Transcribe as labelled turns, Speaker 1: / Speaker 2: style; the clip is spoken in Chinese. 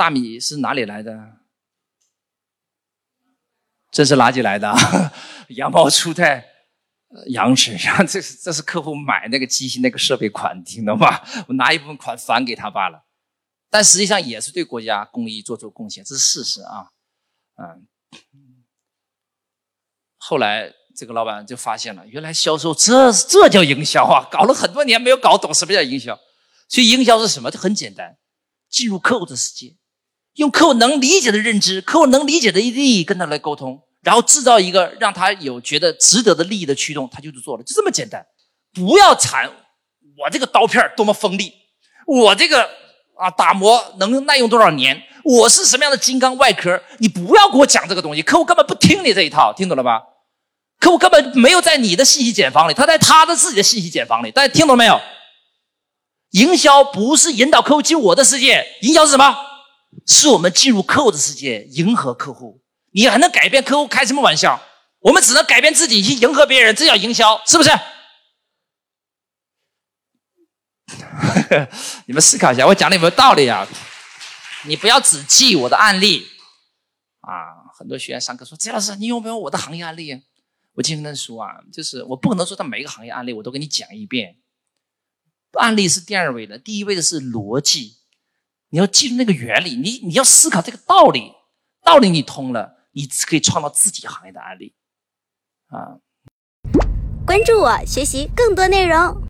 Speaker 1: 大米是哪里来的？这是哪里来的？羊毛出在羊身上，这是这是客户买那个机器那个设备款，听懂吗？我拿一部分款返给他罢了，但实际上也是对国家公益做出贡献，这是事实啊。嗯，后来这个老板就发现了，原来销售这这叫营销啊！搞了很多年没有搞懂什么叫营销，所以营销是什么？这很简单，进入客户的世界。用客户能理解的认知，客户能理解的利益跟他来沟通，然后制造一个让他有觉得值得的利益的驱动，他就是做了，就这么简单。不要谈我这个刀片多么锋利，我这个啊打磨能耐用多少年，我是什么样的金刚外壳，你不要给我讲这个东西，客户根本不听你这一套，听懂了吧？客户根本没有在你的信息茧房里，他在他的自己的信息茧房里，大家听懂没有？营销不是引导客户进我的世界，营销是什么？是我们进入客户的世界，迎合客户。你还能改变客户？开什么玩笑？我们只能改变自己去迎合别人，这叫营销，是不是？你们思考一下，我讲的有没有道理啊？你不要只记我的案例啊！很多学员上课说：“杰老师，你有没有我的行业案例？”我经常跟他说啊，就是我不可能说他每一个行业案例我都给你讲一遍。案例是第二位的，第一位的是逻辑。你要记住那个原理，你你要思考这个道理，道理你通了，你可以创造自己行业的案例，啊。
Speaker 2: 关注我，学习更多内容。